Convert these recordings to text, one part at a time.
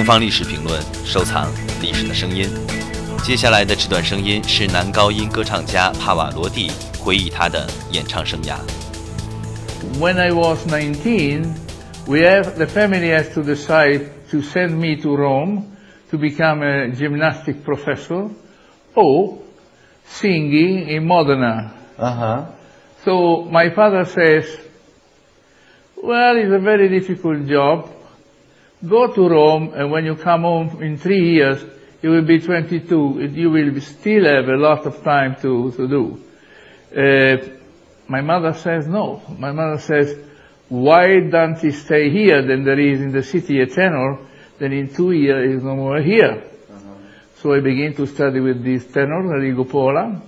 东方历史评论，收藏历史的声音。接下来的这段声音是男高音歌唱家帕瓦罗蒂回忆他的演唱生涯。When I was 19, we have the family has to decide to send me to Rome to become a gymnastic professor or singing in Modena. Uh-huh. So my father says, well, it's a very difficult job. Go to Rome and when you come home in three years, you will be 22. You will still have a lot of time to, to do. Uh, my mother says no. My mother says, why don't he stay here? Then there is in the city a tenor. Then in two years he's no more here. So I began to study with this tenor, Arrigo Pola.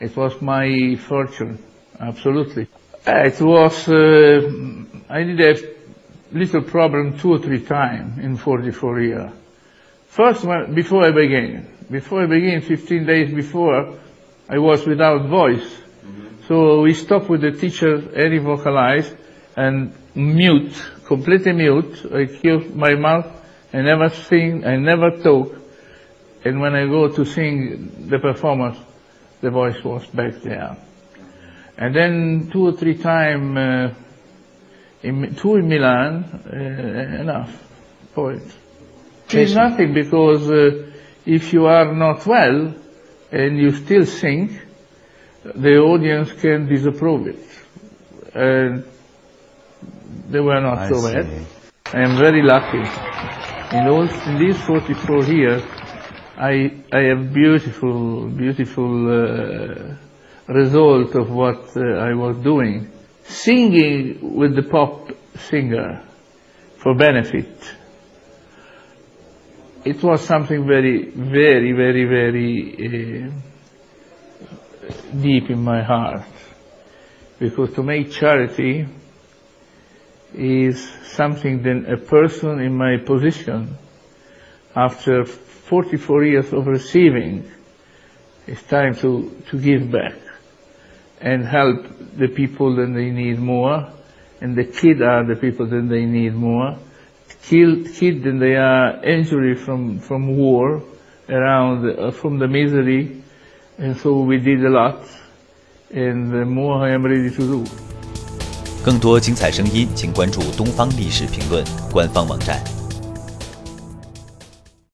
It was my fortune, absolutely. Uh, It was, uh, I did have little problem two or three times in 44 years. First, one, before I began, before I began, 15 days before, I was without voice. So we stopped with the teacher, any vocalize, and mute, completely mute. I killed my mouth. I never sing, I never talk. And when I go to sing the performance, the voice was back there. And then two or three times, uh, in, two in Milan, uh, enough, point. It's nothing because uh, if you are not well and you still sing, the audience can disapprove it. And they were not I so see. bad. I am very lucky. In all, in these 44 years, I, I have beautiful, beautiful uh, result of what uh, I was doing. Singing with the pop singer for benefit. It was something very, very, very, very uh, deep in my heart. Because to make charity is something that a person in my position, after 44 years of receiving, it's time to, to give back and help the people that they need more, and the kids are the people that they need more. Kill, kids that they are injured from, from war, around, uh, from the misery, and so we did a lot, and the more I am ready to do. 更多精彩声音，请关注东方历史评论官方网站。